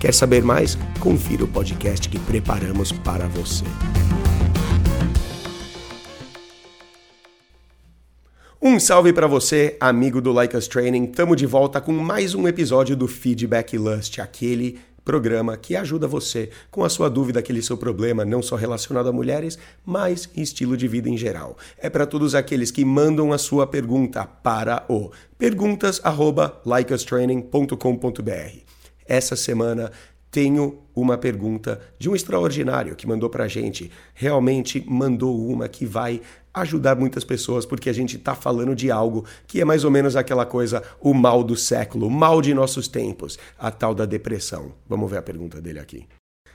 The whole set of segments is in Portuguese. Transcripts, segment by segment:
Quer saber mais? Confira o podcast que preparamos para você. Um salve para você, amigo do Like Us Training. Tamo de volta com mais um episódio do Feedback Lust, aquele programa que ajuda você com a sua dúvida, aquele seu problema, não só relacionado a mulheres, mas estilo de vida em geral. É para todos aqueles que mandam a sua pergunta para o perguntas@likeustraining.com.br essa semana tenho uma pergunta de um extraordinário que mandou para a gente. Realmente mandou uma que vai ajudar muitas pessoas, porque a gente está falando de algo que é mais ou menos aquela coisa, o mal do século, o mal de nossos tempos, a tal da depressão. Vamos ver a pergunta dele aqui.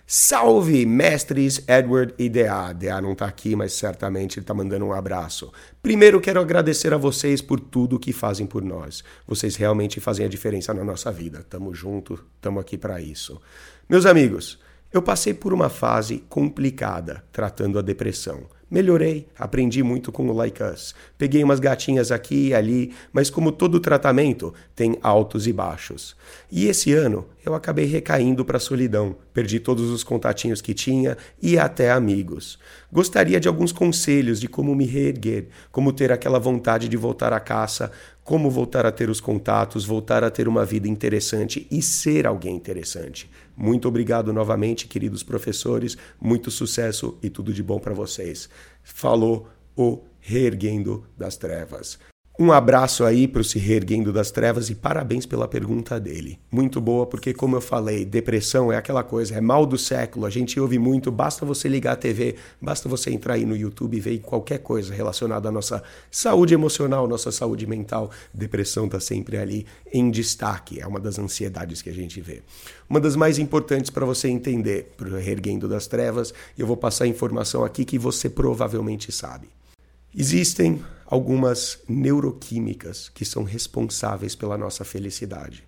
Salve, mestres Edward e DA. DA não está aqui, mas certamente ele está mandando um abraço. Primeiro, quero agradecer a vocês por tudo que fazem por nós. Vocês realmente fazem a diferença na nossa vida. Tamo junto, tamo aqui para isso. Meus amigos, eu passei por uma fase complicada tratando a depressão. Melhorei, aprendi muito com o Like Us. Peguei umas gatinhas aqui e ali, mas como todo tratamento, tem altos e baixos. E esse ano eu acabei recaindo para a solidão. Perdi todos os contatinhos que tinha e até amigos. Gostaria de alguns conselhos de como me reerguer, como ter aquela vontade de voltar à caça, como voltar a ter os contatos, voltar a ter uma vida interessante e ser alguém interessante. Muito obrigado novamente, queridos professores. Muito sucesso e tudo de bom para vocês. Falou o Reerguendo das Trevas. Um abraço aí para o Se Reerguendo das Trevas e parabéns pela pergunta dele. Muito boa, porque, como eu falei, depressão é aquela coisa, é mal do século, a gente ouve muito, basta você ligar a TV, basta você entrar aí no YouTube e ver qualquer coisa relacionada à nossa saúde emocional, nossa saúde mental. Depressão está sempre ali em destaque, é uma das ansiedades que a gente vê. Uma das mais importantes para você entender, para o Reerguendo das Trevas, eu vou passar informação aqui que você provavelmente sabe. Existem algumas neuroquímicas que são responsáveis pela nossa felicidade.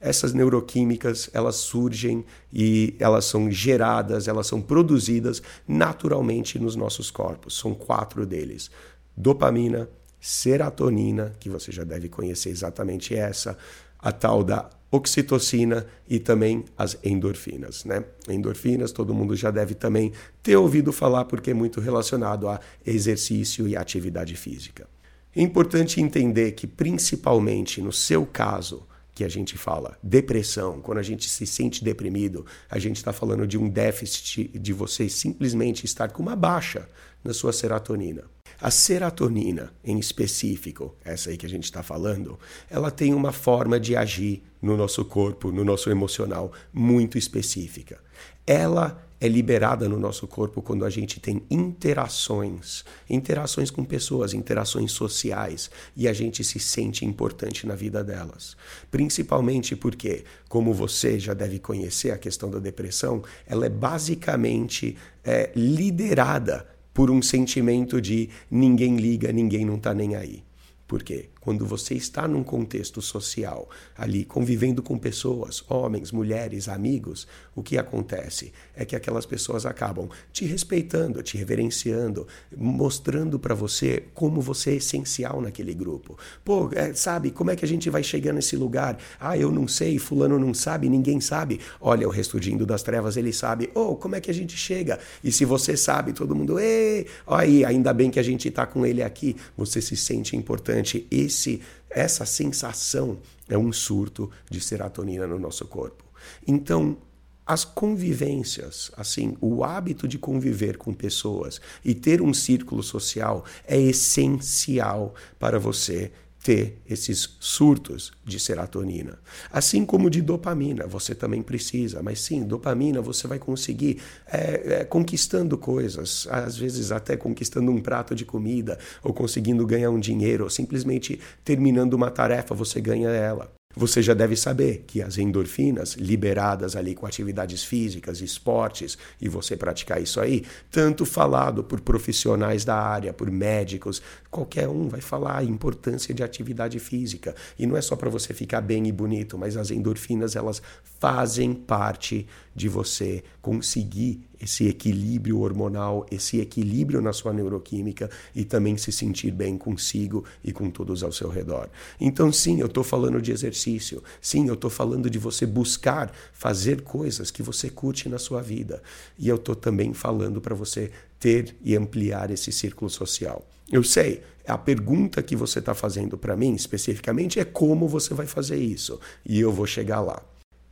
Essas neuroquímicas, elas surgem e elas são geradas, elas são produzidas naturalmente nos nossos corpos. São quatro deles: dopamina, serotonina, que você já deve conhecer exatamente essa, a tal da oxitocina e também as endorfinas, né? Endorfinas, todo mundo já deve também ter ouvido falar porque é muito relacionado a exercício e atividade física. É importante entender que principalmente no seu caso, que a gente fala depressão, quando a gente se sente deprimido, a gente está falando de um déficit de você simplesmente estar com uma baixa na sua serotonina. A serotonina, em específico, essa aí que a gente está falando, ela tem uma forma de agir no nosso corpo, no nosso emocional, muito específica. Ela é liberada no nosso corpo quando a gente tem interações, interações com pessoas, interações sociais, e a gente se sente importante na vida delas. Principalmente porque, como você já deve conhecer a questão da depressão, ela é basicamente é, liderada por um sentimento de ninguém liga, ninguém não está nem aí. Porque quando você está num contexto social, ali convivendo com pessoas, homens, mulheres, amigos, o que acontece é que aquelas pessoas acabam te respeitando, te reverenciando, mostrando para você como você é essencial naquele grupo. Pô, é, sabe, como é que a gente vai chegar nesse lugar? Ah, eu não sei, fulano não sabe, ninguém sabe. Olha, o Restudindo das Trevas, ele sabe. Oh, como é que a gente chega? E se você sabe, todo mundo, ei, aí, ainda bem que a gente está com ele aqui. Você se sente importante importante. Esse, essa sensação é um surto de serotonina no nosso corpo. Então, as convivências, assim, o hábito de conviver com pessoas e ter um círculo social é essencial para você ter esses surtos de serotonina. Assim como de dopamina, você também precisa, mas sim, dopamina você vai conseguir é, é, conquistando coisas, às vezes até conquistando um prato de comida, ou conseguindo ganhar um dinheiro, ou simplesmente terminando uma tarefa, você ganha ela. Você já deve saber que as endorfinas liberadas ali com atividades físicas, esportes, e você praticar isso aí, tanto falado por profissionais da área, por médicos, qualquer um vai falar a importância de atividade física. E não é só para você ficar bem e bonito, mas as endorfinas elas fazem parte de você conseguir esse equilíbrio hormonal, esse equilíbrio na sua neuroquímica e também se sentir bem consigo e com todos ao seu redor. Então, sim, eu estou falando de exercício. Sim, eu estou falando de você buscar fazer coisas que você curte na sua vida. E eu estou também falando para você ter e ampliar esse círculo social. Eu sei, a pergunta que você está fazendo para mim especificamente é como você vai fazer isso. E eu vou chegar lá.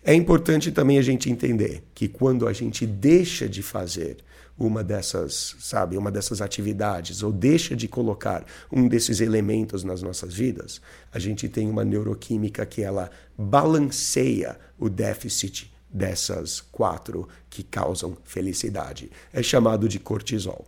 É importante também a gente entender que quando a gente deixa de fazer uma dessas, sabe, uma dessas atividades ou deixa de colocar um desses elementos nas nossas vidas, a gente tem uma neuroquímica que ela balanceia o déficit dessas quatro que causam felicidade. É chamado de cortisol.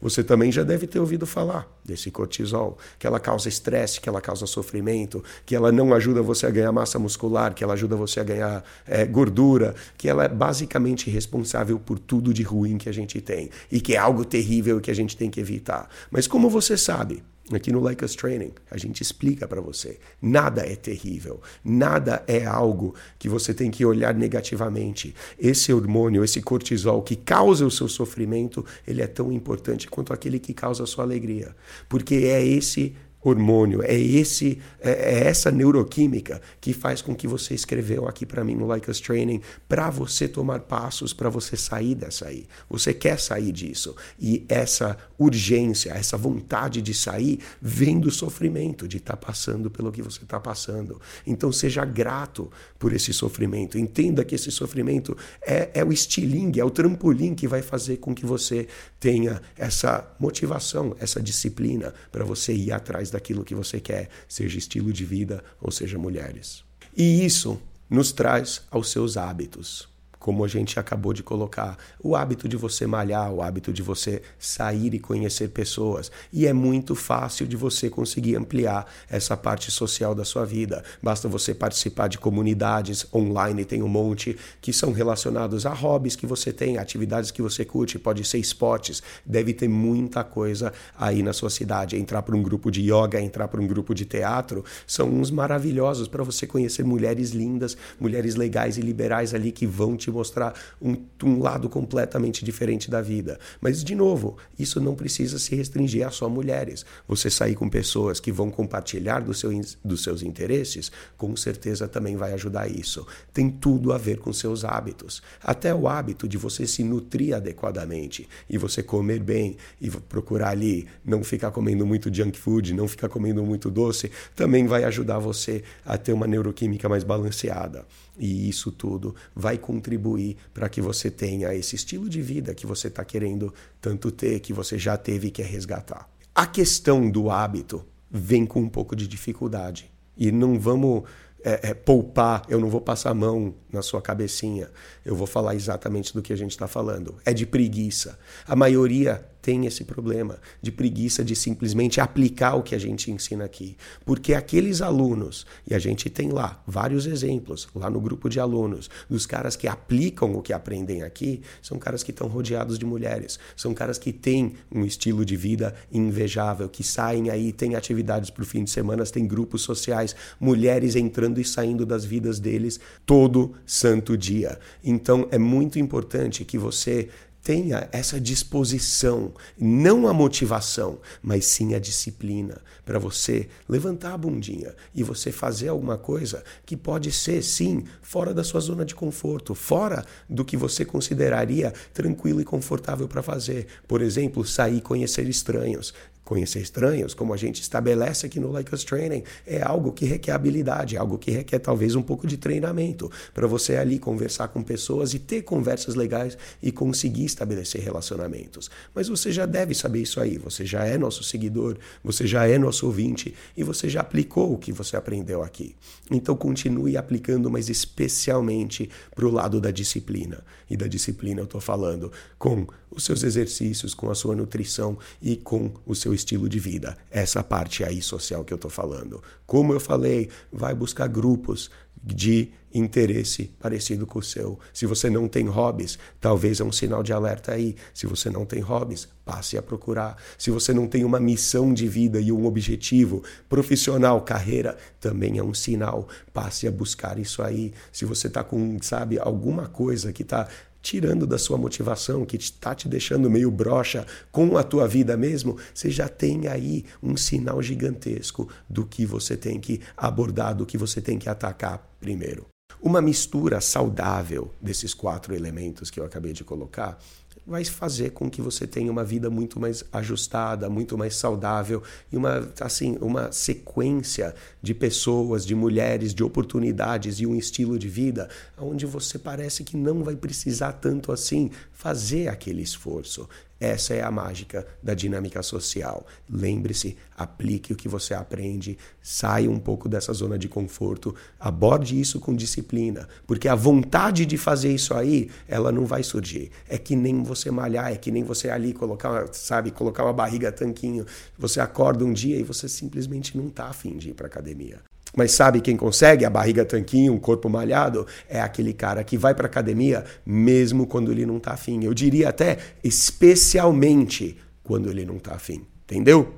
Você também já deve ter ouvido falar desse cortisol, que ela causa estresse, que ela causa sofrimento, que ela não ajuda você a ganhar massa muscular, que ela ajuda você a ganhar é, gordura, que ela é basicamente responsável por tudo de ruim que a gente tem e que é algo terrível que a gente tem que evitar. Mas como você sabe? Aqui no Like Us Training, a gente explica para você. Nada é terrível, nada é algo que você tem que olhar negativamente. Esse hormônio, esse cortisol que causa o seu sofrimento, ele é tão importante quanto aquele que causa a sua alegria. Porque é esse hormônio, é esse é, é, essa neuroquímica que faz com que você escreveu aqui para mim no Like Us Training para você tomar passos para você sair dessa aí. Você quer sair disso e essa urgência, essa vontade de sair vem do sofrimento de estar tá passando pelo que você está passando. Então seja grato por esse sofrimento. Entenda que esse sofrimento é, é o estilingue, é o trampolim que vai fazer com que você tenha essa motivação, essa disciplina para você ir atrás daquilo que você quer, seja estilo de vida ou seja mulheres. E isso nos traz aos seus hábitos como a gente acabou de colocar, o hábito de você malhar, o hábito de você sair e conhecer pessoas. E é muito fácil de você conseguir ampliar essa parte social da sua vida. Basta você participar de comunidades online, tem um monte que são relacionados a hobbies que você tem, atividades que você curte, pode ser esportes, deve ter muita coisa aí na sua cidade. Entrar para um grupo de yoga, entrar para um grupo de teatro, são uns maravilhosos para você conhecer mulheres lindas, mulheres legais e liberais ali que vão te mostrar um, um lado completamente diferente da vida. Mas, de novo, isso não precisa se restringir a só mulheres. Você sair com pessoas que vão compartilhar do seu, dos seus interesses, com certeza também vai ajudar isso. Tem tudo a ver com seus hábitos. Até o hábito de você se nutrir adequadamente e você comer bem e procurar ali não ficar comendo muito junk food, não ficar comendo muito doce, também vai ajudar você a ter uma neuroquímica mais balanceada. E isso tudo vai contribuir para que você tenha esse estilo de vida que você está querendo tanto ter, que você já teve e quer resgatar. A questão do hábito vem com um pouco de dificuldade. E não vamos é, é, poupar, eu não vou passar a mão na sua cabecinha. Eu vou falar exatamente do que a gente está falando. É de preguiça. A maioria tem esse problema de preguiça de simplesmente aplicar o que a gente ensina aqui. Porque aqueles alunos, e a gente tem lá vários exemplos, lá no grupo de alunos, dos caras que aplicam o que aprendem aqui, são caras que estão rodeados de mulheres, são caras que têm um estilo de vida invejável, que saem aí, têm atividades para o fim de semana, têm grupos sociais, mulheres entrando e saindo das vidas deles todo santo dia. Então é muito importante que você tenha essa disposição, não a motivação, mas sim a disciplina para você levantar a bundinha e você fazer alguma coisa que pode ser, sim, fora da sua zona de conforto, fora do que você consideraria tranquilo e confortável para fazer. Por exemplo, sair conhecer estranhos, Conhecer estranhos, como a gente estabelece aqui no Like Us Training, é algo que requer habilidade, é algo que requer talvez um pouco de treinamento para você ali conversar com pessoas e ter conversas legais e conseguir estabelecer relacionamentos. Mas você já deve saber isso aí, você já é nosso seguidor, você já é nosso ouvinte e você já aplicou o que você aprendeu aqui. Então continue aplicando, mas especialmente para o lado da disciplina. E da disciplina eu estou falando com os seus exercícios, com a sua nutrição e com o seu seu estilo de vida. Essa parte aí social que eu estou falando. Como eu falei, vai buscar grupos de interesse parecido com o seu. Se você não tem hobbies, talvez é um sinal de alerta aí. Se você não tem hobbies, passe a procurar. Se você não tem uma missão de vida e um objetivo profissional, carreira, também é um sinal. Passe a buscar isso aí. Se você está com, sabe, alguma coisa que está tirando da sua motivação, que está te deixando meio broxa com a tua vida mesmo, você já tem aí um sinal gigantesco do que você tem que abordar, do que você tem que atacar primeiro. Uma mistura saudável desses quatro elementos que eu acabei de colocar vai fazer com que você tenha uma vida muito mais ajustada, muito mais saudável e uma assim, uma sequência de pessoas, de mulheres, de oportunidades e um estilo de vida onde você parece que não vai precisar tanto assim fazer aquele esforço. Essa é a mágica da dinâmica social. Lembre-se, aplique o que você aprende, saia um pouco dessa zona de conforto, aborde isso com disciplina, porque a vontade de fazer isso aí, ela não vai surgir. É que nem você malhar, é que nem você ali colocar, sabe, colocar uma barriga tanquinho. Você acorda um dia e você simplesmente não está afim de ir para academia. Mas sabe quem consegue? A barriga tanquinho, um corpo malhado? É aquele cara que vai para academia mesmo quando ele não está afim. Eu diria até especialmente quando ele não está afim. Entendeu?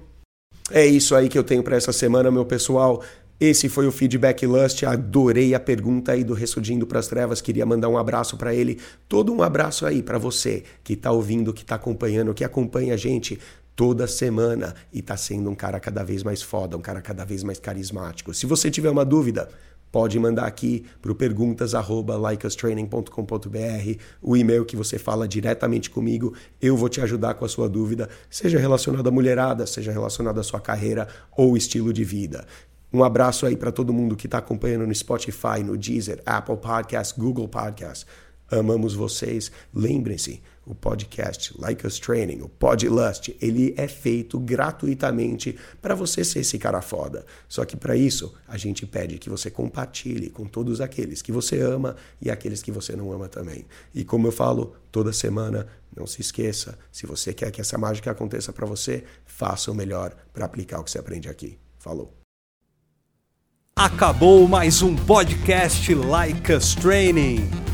É isso aí que eu tenho para essa semana, meu pessoal. Esse foi o Feedback Lust. Adorei a pergunta aí do Ressurgindo para as Trevas. Queria mandar um abraço para ele. Todo um abraço aí para você que está ouvindo, que está acompanhando, que acompanha a gente toda semana e está sendo um cara cada vez mais foda, um cara cada vez mais carismático. Se você tiver uma dúvida, pode mandar aqui para perguntas@likeustraining.com.br, o e-mail que você fala diretamente comigo, eu vou te ajudar com a sua dúvida, seja relacionada à mulherada, seja relacionada à sua carreira ou estilo de vida. Um abraço aí para todo mundo que está acompanhando no Spotify, no Deezer, Apple Podcast, Google Podcast. Amamos vocês. Lembrem-se, o podcast Like Us Training, o Podlust, ele é feito gratuitamente para você ser esse cara foda. Só que para isso, a gente pede que você compartilhe com todos aqueles que você ama e aqueles que você não ama também. E como eu falo toda semana, não se esqueça, se você quer que essa mágica aconteça para você, faça o melhor para aplicar o que você aprende aqui. Falou. Acabou mais um podcast Like Us Training.